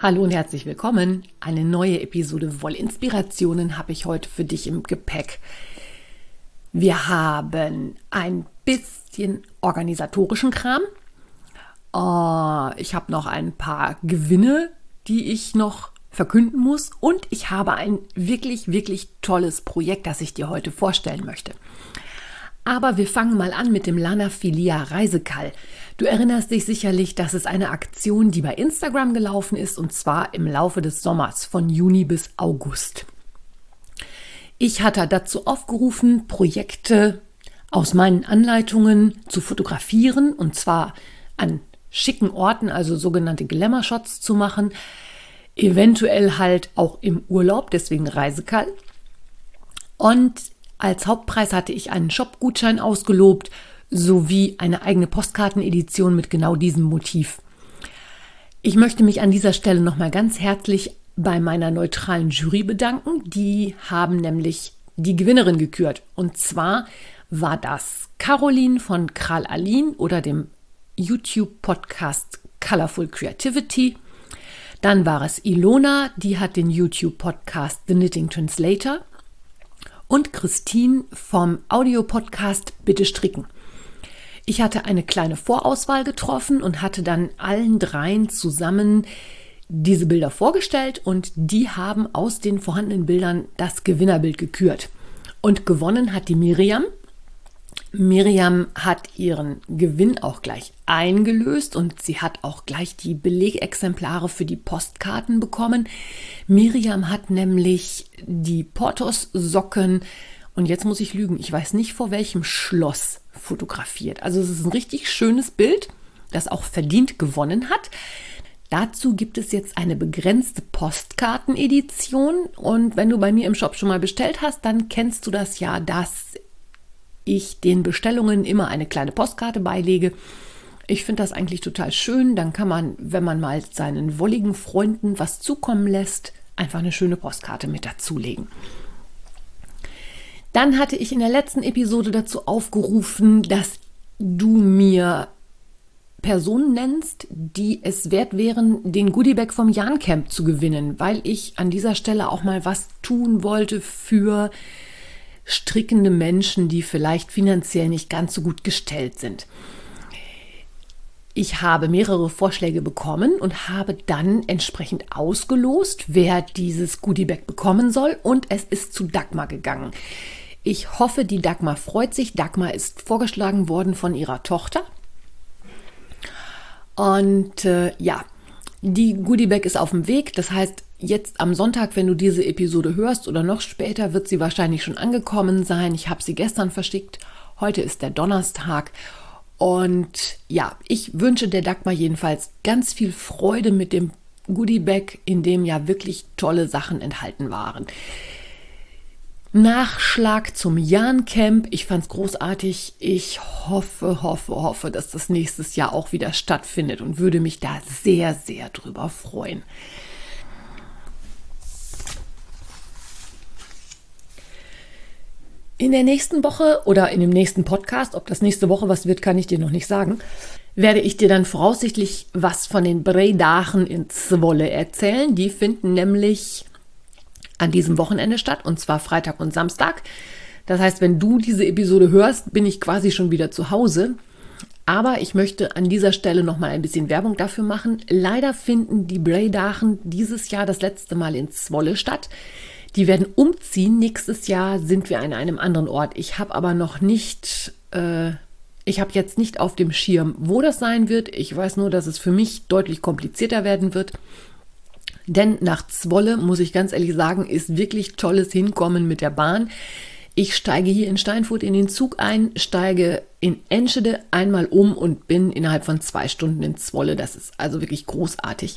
Hallo und herzlich willkommen. Eine neue Episode Wollinspirationen habe ich heute für dich im Gepäck. Wir haben ein bisschen organisatorischen Kram. Uh, ich habe noch ein paar Gewinne, die ich noch verkünden muss. Und ich habe ein wirklich, wirklich tolles Projekt, das ich dir heute vorstellen möchte. Aber wir fangen mal an mit dem Lana Filia Reisekall. Du erinnerst dich sicherlich, dass es eine Aktion, die bei Instagram gelaufen ist, und zwar im Laufe des Sommers von Juni bis August. Ich hatte dazu aufgerufen, Projekte aus meinen Anleitungen zu fotografieren, und zwar an schicken Orten, also sogenannte Glamour-Shots zu machen, eventuell halt auch im Urlaub, deswegen Reisekall. Und als Hauptpreis hatte ich einen Shop-Gutschein ausgelobt sowie eine eigene Postkartenedition mit genau diesem Motiv. Ich möchte mich an dieser Stelle nochmal ganz herzlich bei meiner neutralen Jury bedanken. Die haben nämlich die Gewinnerin gekürt. Und zwar war das Caroline von Kral Alin oder dem YouTube-Podcast Colorful Creativity. Dann war es Ilona, die hat den YouTube-Podcast The Knitting Translator und Christine vom Audiopodcast Bitte Stricken. Ich hatte eine kleine Vorauswahl getroffen und hatte dann allen dreien zusammen diese Bilder vorgestellt und die haben aus den vorhandenen Bildern das Gewinnerbild gekürt. Und gewonnen hat die Miriam. Miriam hat ihren Gewinn auch gleich eingelöst und sie hat auch gleich die Belegexemplare für die Postkarten bekommen. Miriam hat nämlich die Portos-Socken und jetzt muss ich lügen, ich weiß nicht vor welchem Schloss fotografiert. Also es ist ein richtig schönes Bild, das auch verdient gewonnen hat. Dazu gibt es jetzt eine begrenzte Postkartenedition und wenn du bei mir im Shop schon mal bestellt hast, dann kennst du das ja, dass ich den Bestellungen immer eine kleine Postkarte beilege. Ich finde das eigentlich total schön. Dann kann man, wenn man mal seinen wolligen Freunden was zukommen lässt, einfach eine schöne Postkarte mit dazulegen. Dann hatte ich in der letzten Episode dazu aufgerufen, dass du mir Personen nennst, die es wert wären, den Goodiebag vom Jan Camp zu gewinnen, weil ich an dieser Stelle auch mal was tun wollte für strickende Menschen, die vielleicht finanziell nicht ganz so gut gestellt sind. Ich habe mehrere Vorschläge bekommen und habe dann entsprechend ausgelost, wer dieses Goodiebag bekommen soll und es ist zu Dagmar gegangen. Ich hoffe, die Dagmar freut sich. Dagmar ist vorgeschlagen worden von ihrer Tochter. Und äh, ja, die Goodiebag ist auf dem Weg. Das heißt, Jetzt am Sonntag, wenn du diese Episode hörst oder noch später, wird sie wahrscheinlich schon angekommen sein. Ich habe sie gestern verschickt. Heute ist der Donnerstag. Und ja, ich wünsche der Dagmar jedenfalls ganz viel Freude mit dem Goodiebag, in dem ja wirklich tolle Sachen enthalten waren. Nachschlag zum Jan-Camp. Ich fand es großartig. Ich hoffe, hoffe, hoffe, dass das nächstes Jahr auch wieder stattfindet und würde mich da sehr, sehr drüber freuen. In der nächsten Woche oder in dem nächsten Podcast, ob das nächste Woche was wird, kann ich dir noch nicht sagen, werde ich dir dann voraussichtlich was von den Breidachen in Zwolle erzählen. Die finden nämlich an diesem Wochenende statt, und zwar Freitag und Samstag. Das heißt, wenn du diese Episode hörst, bin ich quasi schon wieder zu Hause. Aber ich möchte an dieser Stelle noch mal ein bisschen Werbung dafür machen. Leider finden die Breidachen dieses Jahr das letzte Mal in Zwolle statt. Die werden umziehen. Nächstes Jahr sind wir an einem anderen Ort. Ich habe aber noch nicht, äh, ich habe jetzt nicht auf dem Schirm, wo das sein wird. Ich weiß nur, dass es für mich deutlich komplizierter werden wird. Denn nach Zwolle, muss ich ganz ehrlich sagen, ist wirklich tolles Hinkommen mit der Bahn. Ich steige hier in Steinfurt in den Zug ein, steige in Enschede einmal um und bin innerhalb von zwei Stunden in Zwolle. Das ist also wirklich großartig.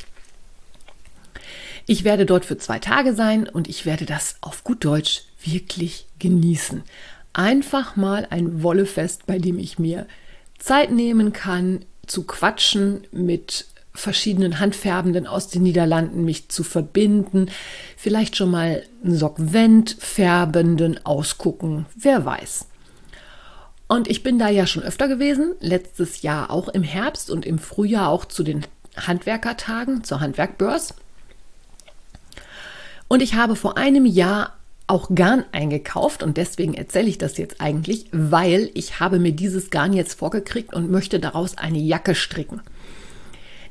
Ich werde dort für zwei Tage sein und ich werde das auf gut Deutsch wirklich genießen. Einfach mal ein Wollefest, bei dem ich mir Zeit nehmen kann, zu quatschen mit verschiedenen Handfärbenden aus den Niederlanden, mich zu verbinden, vielleicht schon mal einen Sockvent färbenden ausgucken, wer weiß. Und ich bin da ja schon öfter gewesen, letztes Jahr auch im Herbst und im Frühjahr auch zu den Handwerkertagen, zur Handwerkbörs. Und ich habe vor einem Jahr auch Garn eingekauft und deswegen erzähle ich das jetzt eigentlich, weil ich habe mir dieses Garn jetzt vorgekriegt und möchte daraus eine Jacke stricken.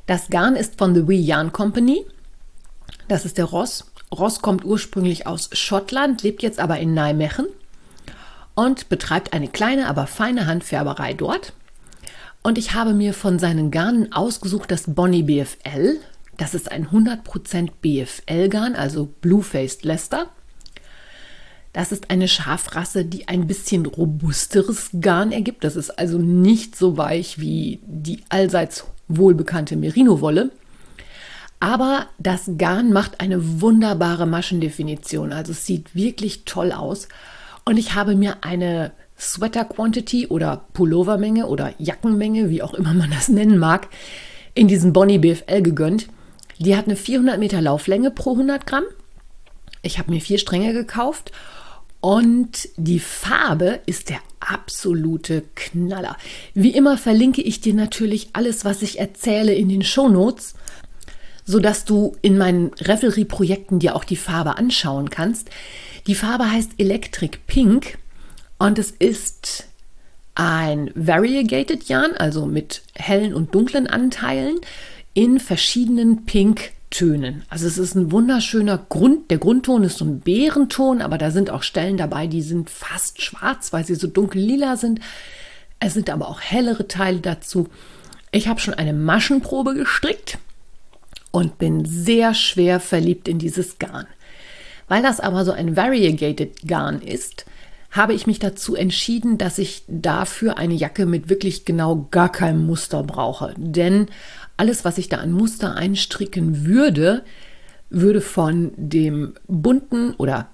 Das Garn ist von The Wee Yarn Company. Das ist der Ross. Ross kommt ursprünglich aus Schottland, lebt jetzt aber in Nijmegen und betreibt eine kleine, aber feine Handfärberei dort. Und ich habe mir von seinen Garnen ausgesucht das Bonnie BFL. Das ist ein 100% BFL-Garn, also Blue-Faced Leicester. Das ist eine Schafrasse, die ein bisschen robusteres Garn ergibt. Das ist also nicht so weich wie die allseits wohlbekannte Merino-Wolle. Aber das Garn macht eine wunderbare Maschendefinition. Also es sieht wirklich toll aus. Und ich habe mir eine Sweater Quantity oder Pullovermenge oder Jackenmenge, wie auch immer man das nennen mag, in diesen Bonnie BFL gegönnt. Die hat eine 400 Meter Lauflänge pro 100 Gramm. Ich habe mir vier Stränge gekauft und die Farbe ist der absolute Knaller. Wie immer verlinke ich dir natürlich alles, was ich erzähle, in den Show Notes, sodass du in meinen Revelry-Projekten dir auch die Farbe anschauen kannst. Die Farbe heißt Electric Pink und es ist ein Variegated Yarn, also mit hellen und dunklen Anteilen in verschiedenen Pinktönen. Also es ist ein wunderschöner Grund. Der Grundton ist so ein Bärenton, aber da sind auch Stellen dabei, die sind fast schwarz, weil sie so dunkel lila sind. Es sind aber auch hellere Teile dazu. Ich habe schon eine Maschenprobe gestrickt und bin sehr schwer verliebt in dieses Garn. Weil das aber so ein Variegated Garn ist, habe ich mich dazu entschieden, dass ich dafür eine Jacke mit wirklich genau gar keinem Muster brauche. Denn alles, was ich da an Muster einstricken würde, würde von dem bunten oder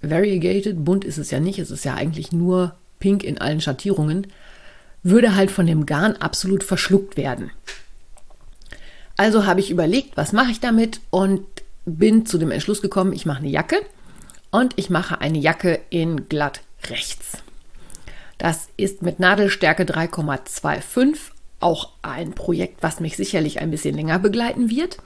variegated, bunt ist es ja nicht, es ist ja eigentlich nur pink in allen Schattierungen, würde halt von dem Garn absolut verschluckt werden. Also habe ich überlegt, was mache ich damit und bin zu dem Entschluss gekommen, ich mache eine Jacke und ich mache eine Jacke in glatt rechts. Das ist mit Nadelstärke 3,25 auch ein Projekt, was mich sicherlich ein bisschen länger begleiten wird.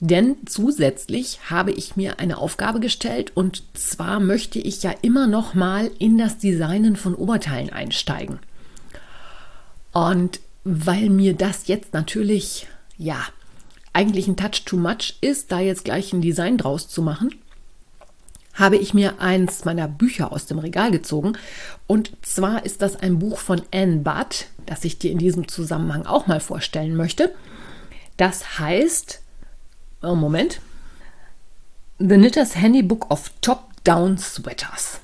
Denn zusätzlich habe ich mir eine Aufgabe gestellt und zwar möchte ich ja immer noch mal in das Designen von Oberteilen einsteigen. Und weil mir das jetzt natürlich ja eigentlich ein Touch too much ist, da jetzt gleich ein Design draus zu machen, habe ich mir eins meiner Bücher aus dem Regal gezogen. Und zwar ist das ein Buch von Anne Budd, das ich dir in diesem Zusammenhang auch mal vorstellen möchte. Das heißt, oh Moment, The Knitter's Handybook of Top-Down Sweaters.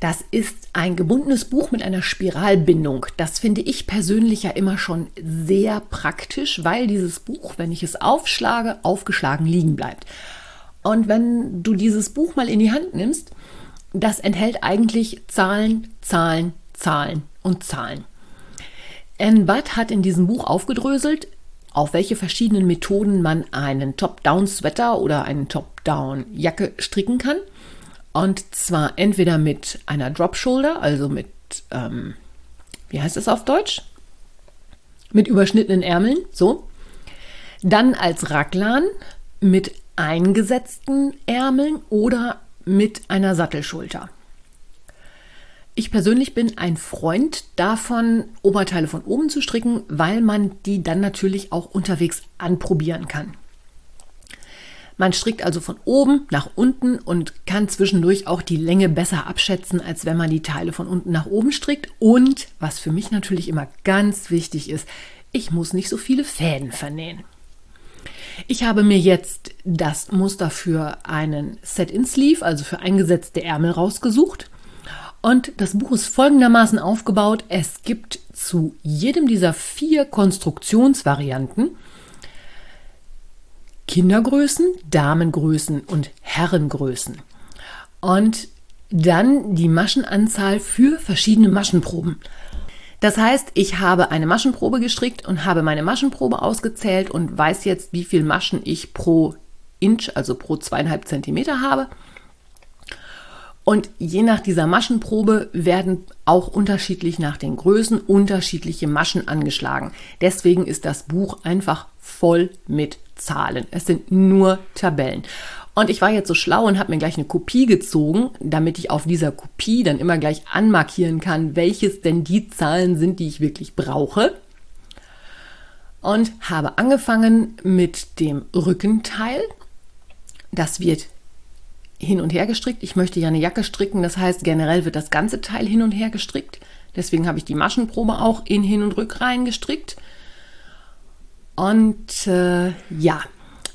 Das ist ein gebundenes Buch mit einer Spiralbindung. Das finde ich persönlich ja immer schon sehr praktisch, weil dieses Buch, wenn ich es aufschlage, aufgeschlagen liegen bleibt. Und wenn du dieses Buch mal in die Hand nimmst, das enthält eigentlich Zahlen, Zahlen, Zahlen und Zahlen. Anne Budd hat in diesem Buch aufgedröselt, auf welche verschiedenen Methoden man einen Top-Down-Sweater oder einen Top-Down-Jacke stricken kann. Und zwar entweder mit einer Drop Shoulder, also mit, ähm, wie heißt es auf Deutsch? Mit überschnittenen Ärmeln, so. Dann als Raglan mit eingesetzten Ärmeln oder mit einer Sattelschulter. Ich persönlich bin ein Freund davon, Oberteile von oben zu stricken, weil man die dann natürlich auch unterwegs anprobieren kann. Man strickt also von oben nach unten und kann zwischendurch auch die Länge besser abschätzen, als wenn man die Teile von unten nach oben strickt. Und was für mich natürlich immer ganz wichtig ist, ich muss nicht so viele Fäden vernähen. Ich habe mir jetzt das Muster für einen Set-in-Sleeve, also für eingesetzte Ärmel rausgesucht. Und das Buch ist folgendermaßen aufgebaut. Es gibt zu jedem dieser vier Konstruktionsvarianten Kindergrößen, Damengrößen und Herrengrößen. Und dann die Maschenanzahl für verschiedene Maschenproben. Das heißt, ich habe eine Maschenprobe gestrickt und habe meine Maschenprobe ausgezählt und weiß jetzt, wie viel Maschen ich pro Inch, also pro zweieinhalb Zentimeter habe. Und je nach dieser Maschenprobe werden auch unterschiedlich nach den Größen unterschiedliche Maschen angeschlagen. Deswegen ist das Buch einfach voll mit Zahlen. Es sind nur Tabellen. Und ich war jetzt so schlau und habe mir gleich eine Kopie gezogen, damit ich auf dieser Kopie dann immer gleich anmarkieren kann, welches denn die Zahlen sind, die ich wirklich brauche. Und habe angefangen mit dem Rückenteil. Das wird hin und her gestrickt. Ich möchte ja eine Jacke stricken, das heißt generell wird das ganze Teil hin und her gestrickt. Deswegen habe ich die Maschenprobe auch in Hin- und Rückreihen gestrickt. Und äh, ja,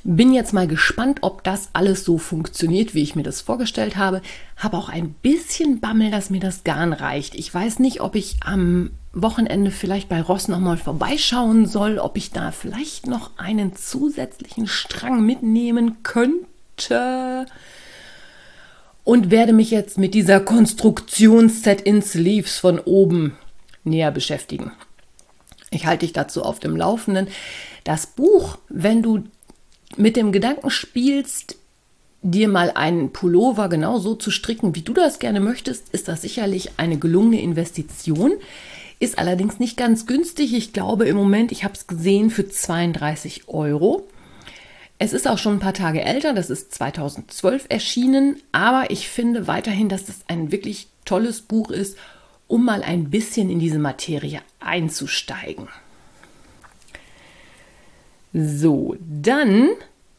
bin jetzt mal gespannt, ob das alles so funktioniert, wie ich mir das vorgestellt habe. Habe auch ein bisschen Bammel, dass mir das Garn reicht. Ich weiß nicht, ob ich am Wochenende vielleicht bei Ross nochmal vorbeischauen soll, ob ich da vielleicht noch einen zusätzlichen Strang mitnehmen könnte und werde mich jetzt mit dieser Konstruktionsset in Sleeves von oben näher beschäftigen. Ich halte dich dazu auf dem Laufenden. Das Buch, wenn du mit dem Gedanken spielst, dir mal einen Pullover genau so zu stricken, wie du das gerne möchtest, ist das sicherlich eine gelungene Investition. Ist allerdings nicht ganz günstig. Ich glaube im Moment, ich habe es gesehen, für 32 Euro. Es ist auch schon ein paar Tage älter, das ist 2012 erschienen, aber ich finde weiterhin, dass das ein wirklich tolles Buch ist, um mal ein bisschen in diese Materie einzusteigen. So, dann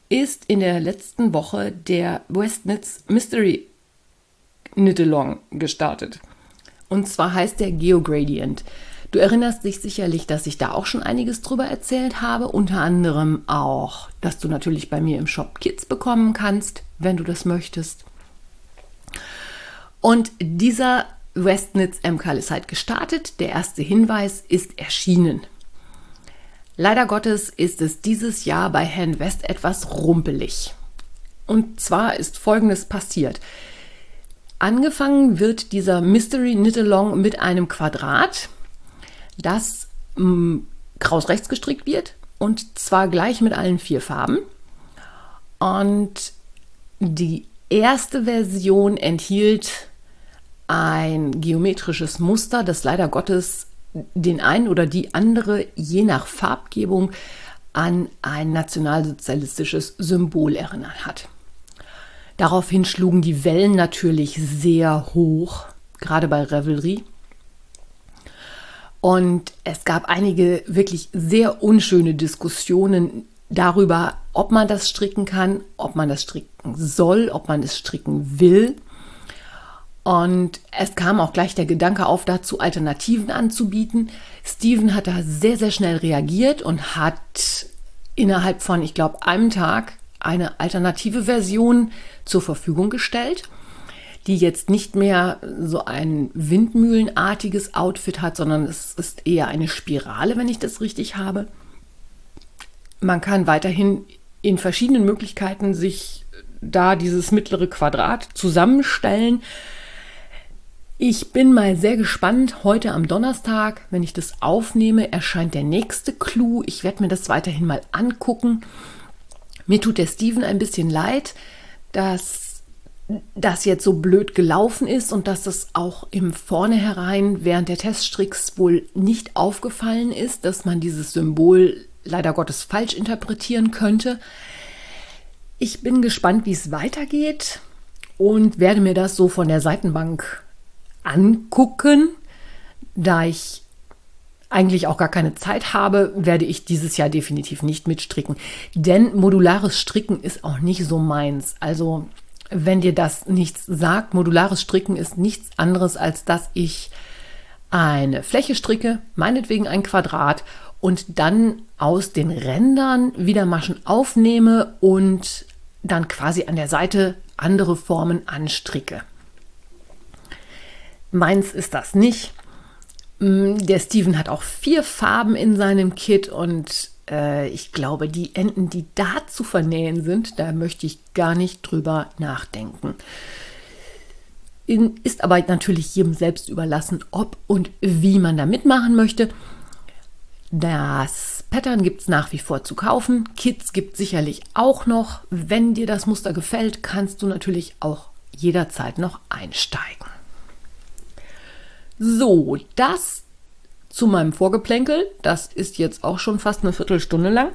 ist in der letzten Woche der Westnitz Mystery Knit-Along gestartet. Und zwar heißt der Geogradient. Du erinnerst dich sicherlich, dass ich da auch schon einiges drüber erzählt habe, unter anderem auch, dass du natürlich bei mir im Shop Kits bekommen kannst, wenn du das möchtest. Und dieser Westnitz MK ist halt gestartet. Der erste Hinweis ist erschienen. Leider Gottes ist es dieses Jahr bei Herrn West etwas rumpelig. Und zwar ist Folgendes passiert. Angefangen wird dieser Mystery Knit Along mit einem Quadrat das mm, kraus rechts gestrickt wird und zwar gleich mit allen vier Farben. Und die erste Version enthielt ein geometrisches Muster, das leider Gottes den einen oder die andere je nach Farbgebung an ein nationalsozialistisches Symbol erinnert hat. Daraufhin schlugen die Wellen natürlich sehr hoch, gerade bei Revelry. Und es gab einige wirklich sehr unschöne Diskussionen darüber, ob man das stricken kann, ob man das stricken soll, ob man es stricken will. Und es kam auch gleich der Gedanke auf, dazu Alternativen anzubieten. Steven hat da sehr, sehr schnell reagiert und hat innerhalb von, ich glaube, einem Tag eine alternative Version zur Verfügung gestellt die jetzt nicht mehr so ein windmühlenartiges Outfit hat, sondern es ist eher eine Spirale, wenn ich das richtig habe. Man kann weiterhin in verschiedenen Möglichkeiten sich da dieses mittlere Quadrat zusammenstellen. Ich bin mal sehr gespannt. Heute am Donnerstag, wenn ich das aufnehme, erscheint der nächste Clou. Ich werde mir das weiterhin mal angucken. Mir tut der Steven ein bisschen leid, dass das jetzt so blöd gelaufen ist und dass es auch im Vornherein während der Teststricks wohl nicht aufgefallen ist, dass man dieses Symbol leider Gottes falsch interpretieren könnte. Ich bin gespannt, wie es weitergeht und werde mir das so von der Seitenbank angucken. Da ich eigentlich auch gar keine Zeit habe, werde ich dieses Jahr definitiv nicht mitstricken. Denn modulares Stricken ist auch nicht so meins. Also wenn dir das nichts sagt, modulares Stricken ist nichts anderes, als dass ich eine Fläche stricke, meinetwegen ein Quadrat, und dann aus den Rändern wieder Maschen aufnehme und dann quasi an der Seite andere Formen anstricke. Meins ist das nicht. Mm, der Steven hat auch vier Farben in seinem Kit und äh, ich glaube, die Enden, die da zu vernähen sind, da möchte ich gar nicht drüber nachdenken. Ist aber natürlich jedem selbst überlassen, ob und wie man da mitmachen möchte. Das Pattern gibt es nach wie vor zu kaufen. Kits gibt es sicherlich auch noch. Wenn dir das Muster gefällt, kannst du natürlich auch jederzeit noch einsteigen. So, das zu meinem Vorgeplänkel. Das ist jetzt auch schon fast eine Viertelstunde lang.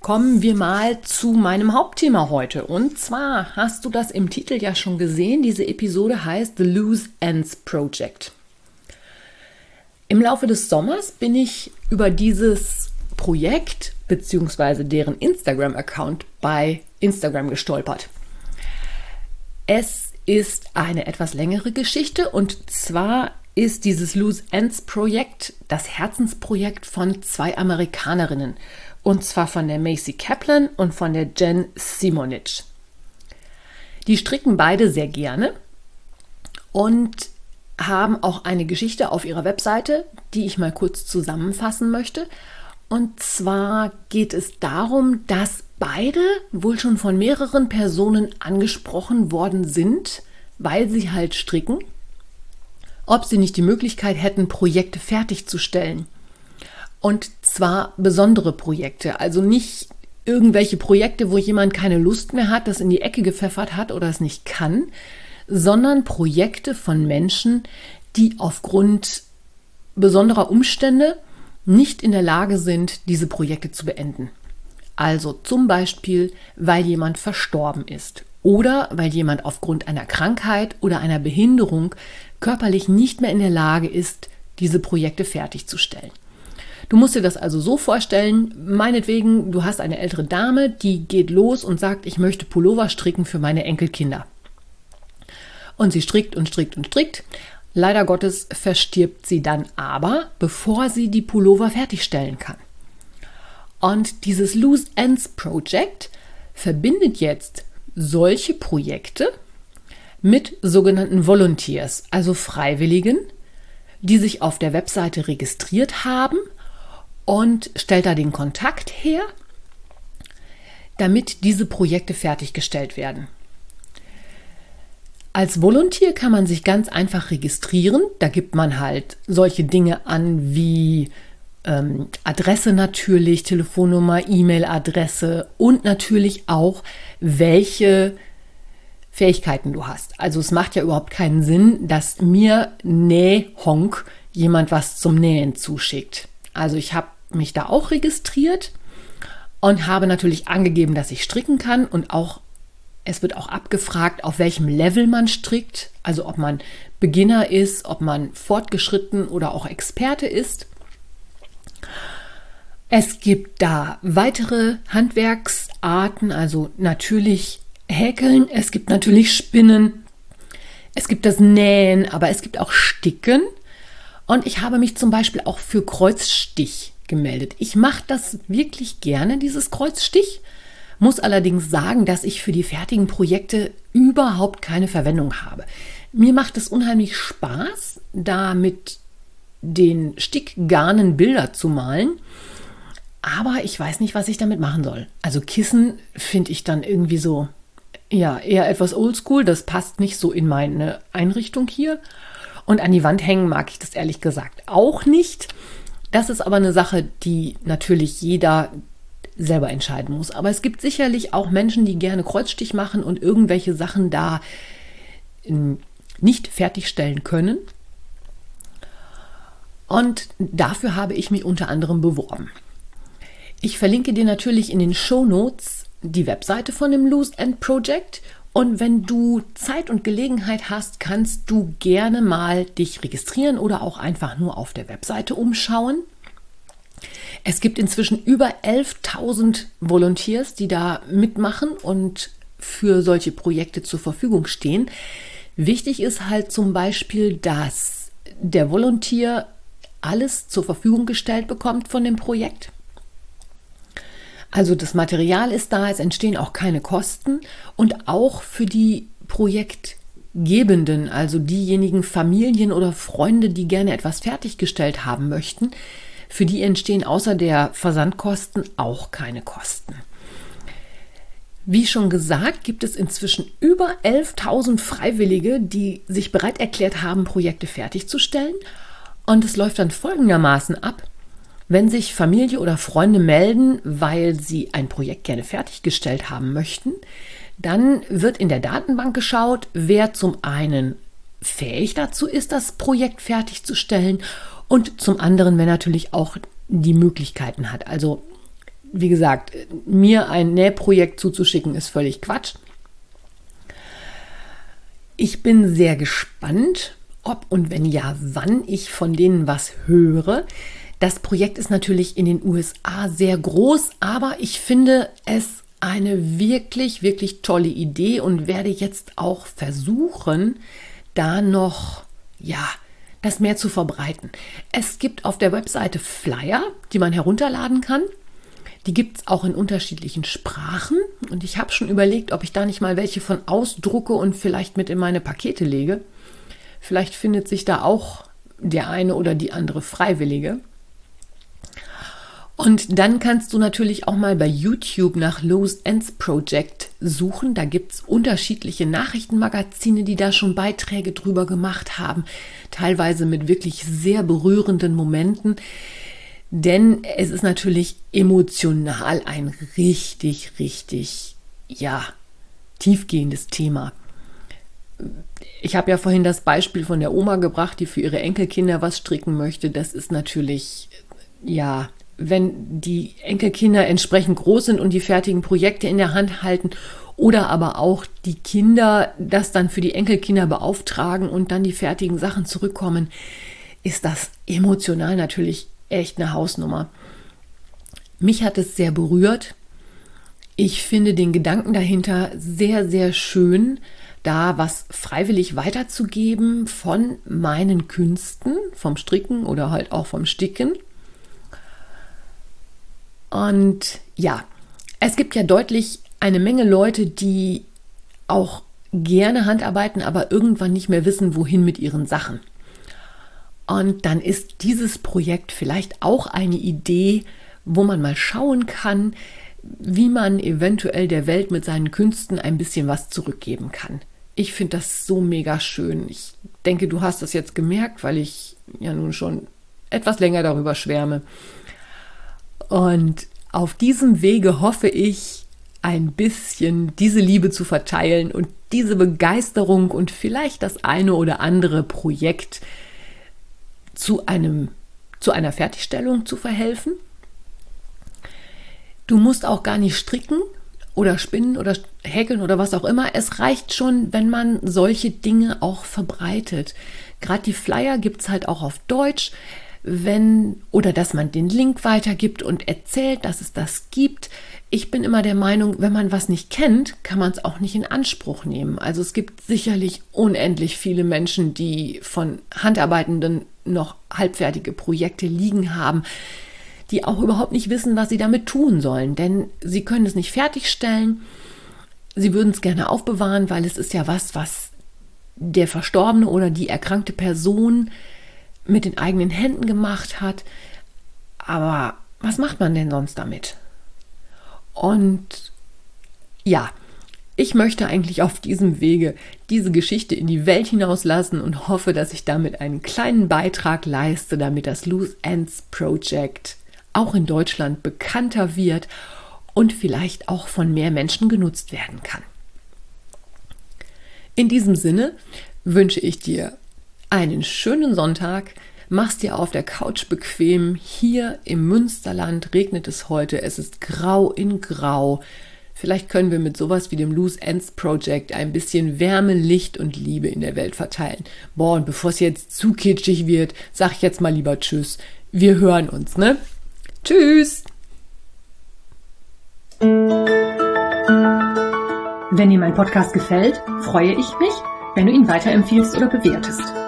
Kommen wir mal zu meinem Hauptthema heute. Und zwar hast du das im Titel ja schon gesehen. Diese Episode heißt The Loose Ends Project. Im Laufe des Sommers bin ich über dieses Projekt bzw. deren Instagram-Account bei Instagram gestolpert. Es ist eine etwas längere Geschichte und zwar ist dieses Loose Ends Projekt das Herzensprojekt von zwei Amerikanerinnen und zwar von der Macy Kaplan und von der Jen Simonich. Die stricken beide sehr gerne und haben auch eine Geschichte auf ihrer Webseite, die ich mal kurz zusammenfassen möchte. Und zwar geht es darum, dass beide wohl schon von mehreren Personen angesprochen worden sind, weil sie halt stricken, ob sie nicht die Möglichkeit hätten, Projekte fertigzustellen. Und zwar besondere Projekte, also nicht irgendwelche Projekte, wo jemand keine Lust mehr hat, das in die Ecke gepfeffert hat oder es nicht kann, sondern Projekte von Menschen, die aufgrund besonderer Umstände nicht in der Lage sind, diese Projekte zu beenden. Also zum Beispiel, weil jemand verstorben ist oder weil jemand aufgrund einer Krankheit oder einer Behinderung körperlich nicht mehr in der Lage ist, diese Projekte fertigzustellen. Du musst dir das also so vorstellen, meinetwegen, du hast eine ältere Dame, die geht los und sagt, ich möchte Pullover stricken für meine Enkelkinder. Und sie strickt und strickt und strickt. Leider Gottes verstirbt sie dann aber, bevor sie die Pullover fertigstellen kann. Und dieses Loose Ends Project verbindet jetzt solche Projekte mit sogenannten Volunteers, also Freiwilligen, die sich auf der Webseite registriert haben und stellt da den Kontakt her, damit diese Projekte fertiggestellt werden. Als Volontier kann man sich ganz einfach registrieren. Da gibt man halt solche Dinge an wie ähm, Adresse natürlich, Telefonnummer, E-Mail-Adresse und natürlich auch, welche Fähigkeiten du hast. Also es macht ja überhaupt keinen Sinn, dass mir Nähhonk jemand was zum Nähen zuschickt. Also ich habe mich da auch registriert und habe natürlich angegeben, dass ich stricken kann und auch es wird auch abgefragt, auf welchem Level man strickt, also ob man Beginner ist, ob man fortgeschritten oder auch Experte ist. Es gibt da weitere Handwerksarten, also natürlich Häkeln, es gibt natürlich Spinnen, es gibt das Nähen, aber es gibt auch Sticken. Und ich habe mich zum Beispiel auch für Kreuzstich gemeldet. Ich mache das wirklich gerne, dieses Kreuzstich muss allerdings sagen, dass ich für die fertigen Projekte überhaupt keine Verwendung habe. Mir macht es unheimlich Spaß, da mit den Stickgarnen Bilder zu malen. Aber ich weiß nicht, was ich damit machen soll. Also Kissen finde ich dann irgendwie so, ja, eher etwas oldschool. Das passt nicht so in meine Einrichtung hier. Und an die Wand hängen mag ich das ehrlich gesagt auch nicht. Das ist aber eine Sache, die natürlich jeder selber entscheiden muss. Aber es gibt sicherlich auch Menschen, die gerne Kreuzstich machen und irgendwelche Sachen da ähm, nicht fertigstellen können. Und dafür habe ich mich unter anderem beworben. Ich verlinke dir natürlich in den Show Notes die Webseite von dem Loose End Project. Und wenn du Zeit und Gelegenheit hast, kannst du gerne mal dich registrieren oder auch einfach nur auf der Webseite umschauen. Es gibt inzwischen über 11.000 Volunteers, die da mitmachen und für solche Projekte zur Verfügung stehen. Wichtig ist halt zum Beispiel, dass der Volunteer alles zur Verfügung gestellt bekommt von dem Projekt. Also das Material ist da, es entstehen auch keine Kosten und auch für die Projektgebenden, also diejenigen Familien oder Freunde, die gerne etwas fertiggestellt haben möchten, Für die entstehen außer der Versandkosten auch keine Kosten. Wie schon gesagt, gibt es inzwischen über 11.000 Freiwillige, die sich bereit erklärt haben, Projekte fertigzustellen. Und es läuft dann folgendermaßen ab. Wenn sich Familie oder Freunde melden, weil sie ein Projekt gerne fertiggestellt haben möchten, dann wird in der Datenbank geschaut, wer zum einen fähig dazu ist, das Projekt fertigzustellen und zum anderen, wer natürlich auch die Möglichkeiten hat. Also wie gesagt, mir ein Nähprojekt zuzuschicken, ist völlig Quatsch. Ich bin sehr gespannt, ob und wenn ja, wann ich von denen was höre. Das Projekt ist natürlich in den USA sehr groß, aber ich finde es eine wirklich, wirklich tolle Idee und werde jetzt auch versuchen, da noch, ja, das mehr zu verbreiten. Es gibt auf der Webseite Flyer, die man herunterladen kann. Die gibt es auch in unterschiedlichen Sprachen und ich habe schon überlegt, ob ich da nicht mal welche von ausdrucke und vielleicht mit in meine Pakete lege. Vielleicht findet sich da auch der eine oder die andere Freiwillige. Und dann kannst du natürlich auch mal bei YouTube nach Loose Ends Project suchen. Da gibt es unterschiedliche Nachrichtenmagazine, die da schon Beiträge drüber gemacht haben. Teilweise mit wirklich sehr berührenden Momenten. Denn es ist natürlich emotional ein richtig, richtig, ja, tiefgehendes Thema. Ich habe ja vorhin das Beispiel von der Oma gebracht, die für ihre Enkelkinder was stricken möchte. Das ist natürlich, ja, wenn die Enkelkinder entsprechend groß sind und die fertigen Projekte in der Hand halten oder aber auch die Kinder das dann für die Enkelkinder beauftragen und dann die fertigen Sachen zurückkommen, ist das emotional natürlich echt eine Hausnummer. Mich hat es sehr berührt. Ich finde den Gedanken dahinter sehr, sehr schön, da was freiwillig weiterzugeben von meinen Künsten, vom Stricken oder halt auch vom Sticken. Und ja, es gibt ja deutlich eine Menge Leute, die auch gerne Handarbeiten, aber irgendwann nicht mehr wissen, wohin mit ihren Sachen. Und dann ist dieses Projekt vielleicht auch eine Idee, wo man mal schauen kann, wie man eventuell der Welt mit seinen Künsten ein bisschen was zurückgeben kann. Ich finde das so mega schön. Ich denke, du hast das jetzt gemerkt, weil ich ja nun schon etwas länger darüber schwärme. Und auf diesem Wege hoffe ich, ein bisschen diese Liebe zu verteilen und diese Begeisterung und vielleicht das eine oder andere Projekt zu, einem, zu einer Fertigstellung zu verhelfen. Du musst auch gar nicht stricken oder spinnen oder häkeln oder was auch immer. Es reicht schon, wenn man solche Dinge auch verbreitet. Gerade die Flyer gibt es halt auch auf Deutsch. Wenn oder dass man den Link weitergibt und erzählt, dass es das gibt. Ich bin immer der Meinung, wenn man was nicht kennt, kann man es auch nicht in Anspruch nehmen. Also es gibt sicherlich unendlich viele Menschen, die von Handarbeitenden noch halbfertige Projekte liegen haben, die auch überhaupt nicht wissen, was sie damit tun sollen. Denn sie können es nicht fertigstellen. Sie würden es gerne aufbewahren, weil es ist ja was, was der Verstorbene oder die erkrankte Person mit den eigenen Händen gemacht hat. Aber was macht man denn sonst damit? Und ja, ich möchte eigentlich auf diesem Wege diese Geschichte in die Welt hinauslassen und hoffe, dass ich damit einen kleinen Beitrag leiste, damit das Loose Ends Project auch in Deutschland bekannter wird und vielleicht auch von mehr Menschen genutzt werden kann. In diesem Sinne wünsche ich dir einen schönen Sonntag. Mach's dir auf der Couch bequem. Hier im Münsterland regnet es heute. Es ist grau in grau. Vielleicht können wir mit sowas wie dem Loose Ends Project ein bisschen Wärme, Licht und Liebe in der Welt verteilen. Boah, und bevor es jetzt zu kitschig wird, sag ich jetzt mal lieber Tschüss. Wir hören uns, ne? Tschüss! Wenn dir mein Podcast gefällt, freue ich mich, wenn du ihn weiterempfiehlst oder bewertest.